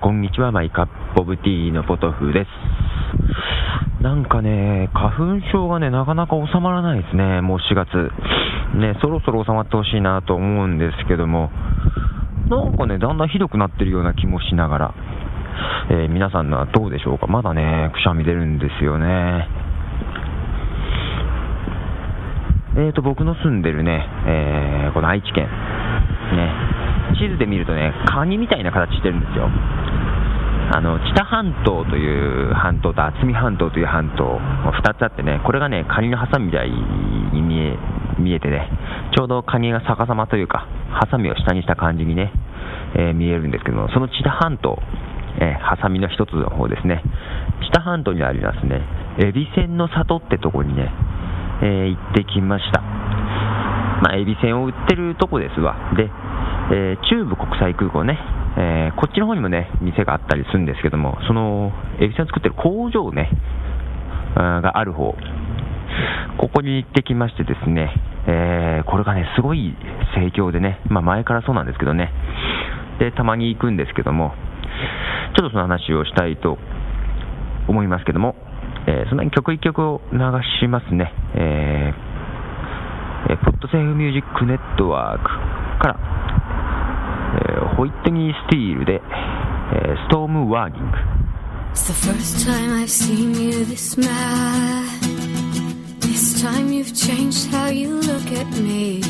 こんにちは、マイカップオブティーのポトフです。なんかね、花粉症がね、なかなか収まらないですね、もう4月。ね、そろそろ収まってほしいなと思うんですけども、なんかね、だんだんひどくなってるような気もしながら、えー皆さんのはどうでしょうか？まだね、くしゃみ出るんですよね。えーと、僕の住んでるね、えーこの愛知県、ね、地図で見るとね、カニみたいな形してるんですよ。あの、知多半島という半島と渥美半島という半島、2つあってね、これがね、カニのハサミみたいに見え、見えてね、ちょうどカニが逆さまというか、ハサミを下にした感じにね、えー見えるんですけども、その知多半島、えーハサミの一つの方ですね、知多半島にありますね、エビ船の里ってとこにね、えー行ってきました。まあ、エビせんを売ってるとこですわ。で、えー中部国際空港ね、えーこっちの方にもね、店があったりするんですけども、その、エビせん作ってる工場ね、がある方、ここに行ってきましてですね、えーこれがね、すごい盛況でね、まあ前からそうなんですけどね、で、たまに行くんですけども、ちょっとその話をしたいと思いますけども、えーそんなに曲一曲を流しますね。ええーポッドセーフミュージックネットワークから、えーホイットニー・スティールで、えーストーム・ワーニング。 It's the first time I've seen you this mad. This time you've changed how you look at me.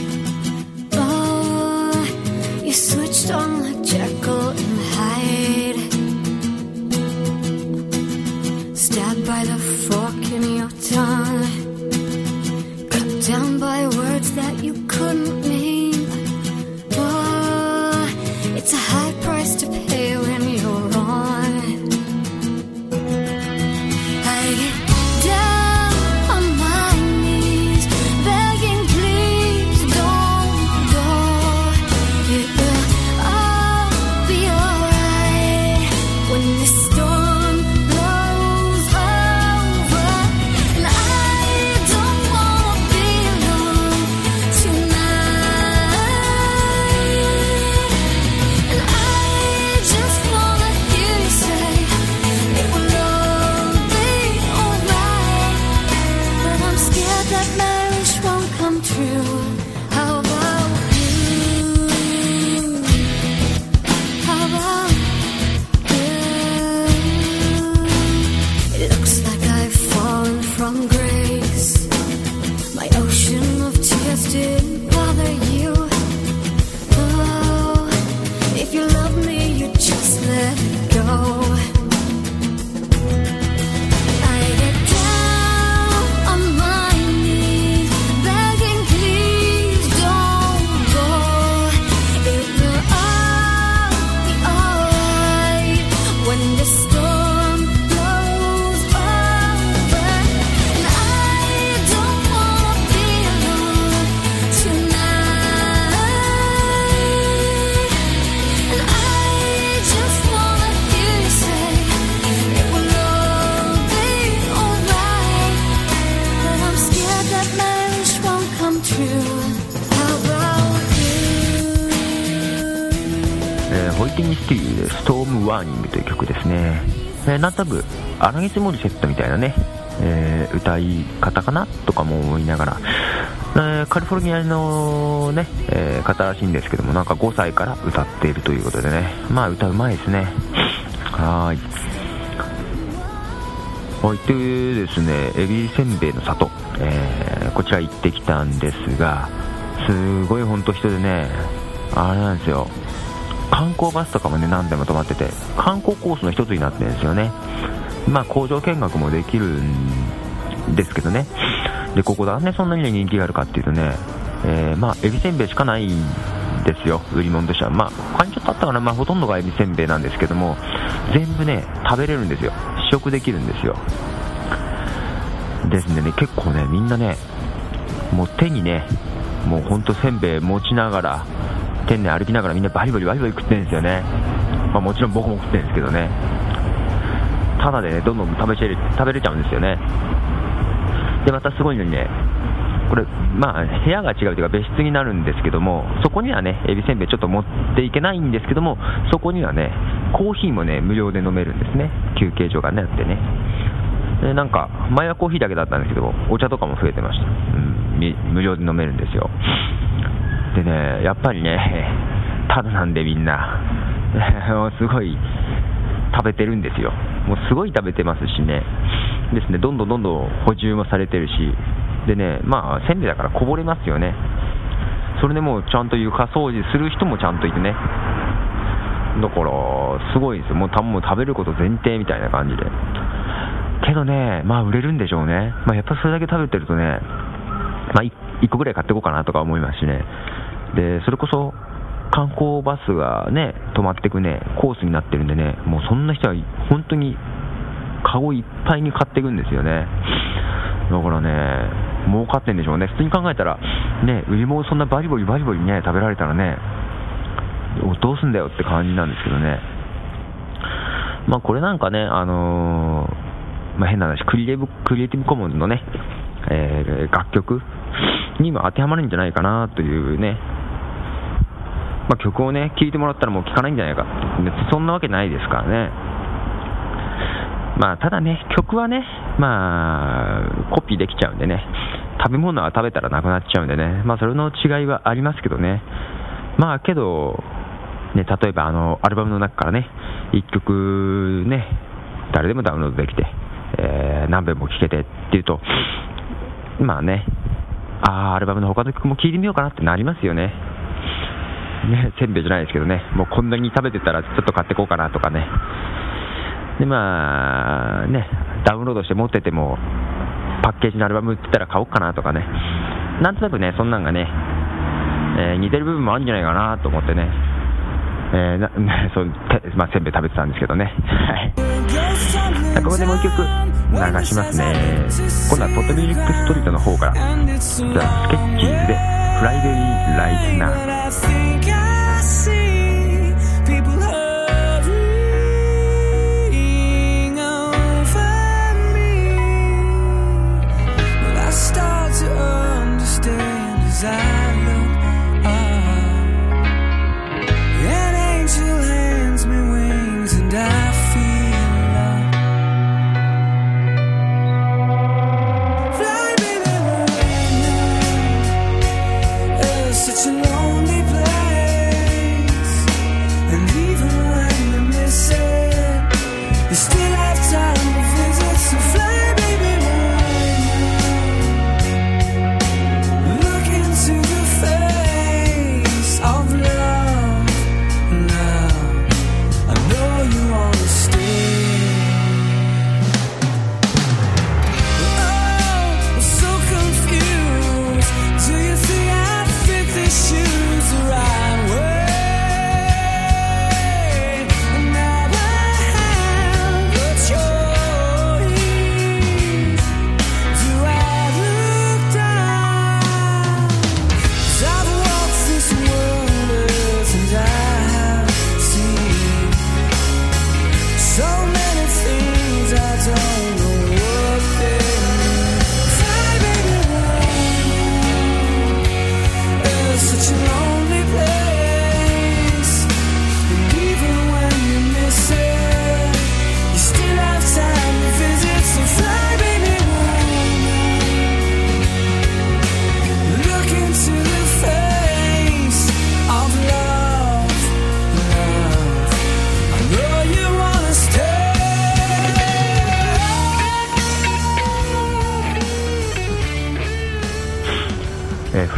という曲ですね。えーなんとなく、アラギス・モリセットみたいなね、えー歌い方かなとかも思いながら、えーカリフォルニアのね、え方らしいんですけども、なんか5歳から歌っているということでね、まあ歌うまいですね。はい。はい、でですね、エビせんべいの里、えーこちら行ってきたんですが、すごい本当人でね、あれなんですよ、観光バスとかもね、何台も止まってて、観光コースの一つになってるんですよね。まあ、工場見学もできるんですけどね。で、ここなんでそんなにね人気があるかっていうとね、えーまあ、エビせんべいしかないんですよ、売り物としては。まあ、他にちょっとあったかな、まあ、ほとんどがエビせんべいなんですけども、全部ね、食べれるんですよ。試食できるんですよ。ですね、結構ね、みんなね、もう手にね、もうほんとせんべい持ちながら、店内歩きながらみんなバリバリバリバリ食ってるんですよね。まあもちろん僕も食ってるんですけどね。ただでね、どんどん食べちゃ食べれちゃうんですよね。で、またすごいのにね、これ、まあ、部屋が違うというか別室になるんですけども、そこにはね、エビせんべいちょっと持っていけないんですけども、そこにはね、コーヒーもね、無料で飲めるんですね。休憩所がね、あってね。で、なんか、前はコーヒーだけだったんですけど、お茶とかも増えてました。うん、無料で飲めるんですよ。でね、やっぱりね、ただなんでみんな、すごい食べてるんですよ。もうすごい食べてますしね。ですね、どんどんどんどん補充もされてるし、でね、まあ、せんべいだからこぼれますよね。それでもうちゃんと床掃除する人もちゃんといてね。だから、すごいですよ。もうたもう食べること前提みたいな感じで。けどね、まあ売れるんでしょうね。まあやっぱそれだけ食べてるとね、まあ 1, 個ぐらい買っていこうかなとか思いますしね。で、それこそ観光バスがね、止まってくね、コースになってるんでね、もうそんな人は本当にカゴいっぱいに買っていくんですよね。だからね、儲かってんでしょうね。普通に考えたら、ね、売り物そんなバリバリバリバリね、食べられたらね、どうすんだよって感じなんですけどね。まあこれなんかね、あのーまあ、変な話クリエイブ、クリエイティブコモンズのね、えー楽曲にも当てはまるんじゃないかなというね、まあ、曲をね、聴いてもらったらもう聴かないんじゃないか別にそんなわけないですからね。まあ、ただね、曲はね、まあ、コピーできちゃうんでね、食べ物は食べたらなくなっちゃうんでね、まあ、それの違いはありますけどね。まあ、けど、ね、例えばあの、アルバムの中からね、1曲ね、誰でもダウンロードできて、えー何遍も聴けてっていうと、まあね、あー、アルバムの他の曲も聴いてみようかなってなりますよね。ね、せんべいじゃないですけどね、もうこんなに食べてたらちょっと買ってこうかなとかね。で、まあ、ね、ダウンロードして持ってても、パッケージのアルバム売ってたら買おうかなとかね。なんとなくね、そんなんがね、えー似てる部分もあるんじゃないかなと思ってね。えーなね そうてまあ、せんべい食べてたんですけどね。はい。ここでもう一曲流しますね。今度はポッドミュージックストリートの方から、ザ・スケッチーズで、フライデーライトナー。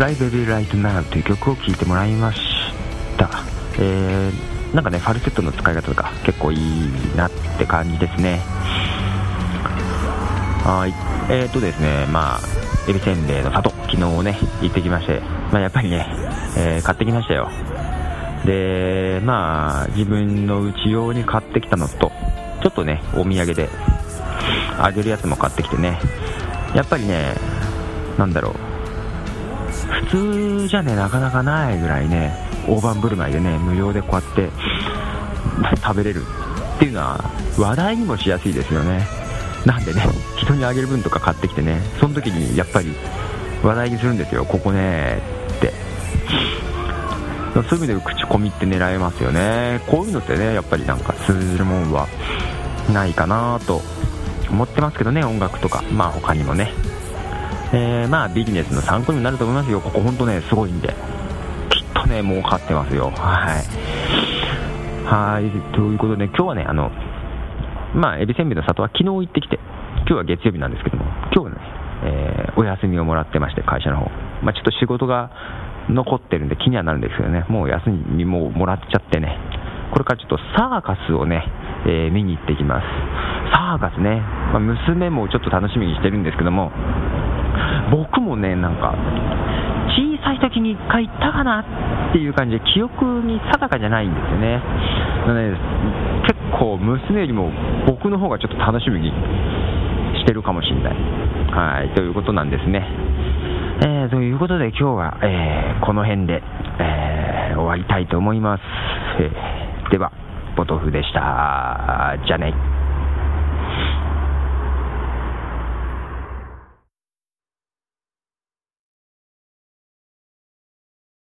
フライベビーライトナウという曲を聴いてもらいました。えー、なんかね、ファルセットの使い方とか結構いいなって感じですね。はい。えーとですね、まあ、エビせんべいの里、昨日ね、行ってきまして、まあやっぱりね、えー買ってきましたよ。で、まあ、自分の家用に買ってきたのと、ちょっとね、お土産で、あげるやつも買ってきてね、やっぱりね、なんだろう、普通じゃね、なかなかないぐらいね、大盤振る舞いでね、無料でこうやって食べれるっていうのは、話題にもしやすいですよね。なんでね、人にあげる分とか買ってきてね、その時にやっぱり話題にするんですよ、ここねって。そういう意味で口コミって狙えますよねこういうのってねやっぱりなんか通じるもんはないかなと思ってますけどね音楽とかまあ他にもねえーまあビジネスの参考になると思いますよ。ここ本当ねすごいんで。きっとね儲かってますよ。はい。はい。ということで今日はねあのまあエビせんべいの里は昨日行ってきて今日は月曜日なんですけども今日はね、えーお休みをもらってまして会社の方。まあちょっと仕事が残ってるんで気にはなるんですけどね。もう休みももらっちゃってね。これからちょっとサーカスをね、えー見に行ってきます。サーカスね、まあ娘もちょっと楽しみにしてるんですけども僕もねなんか小さい時に1回行ったかなっていう感じで記憶に定かじゃないんですよね。なので結構娘よりも僕の方がちょっと楽しみにしてるかもしれない。はいということなんですね。えーということで今日は、えーこの辺で、えー終わりたいと思います、えーではポトフでした。じゃあね。